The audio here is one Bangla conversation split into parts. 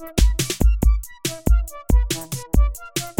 Thank you.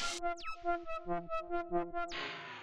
Thank you.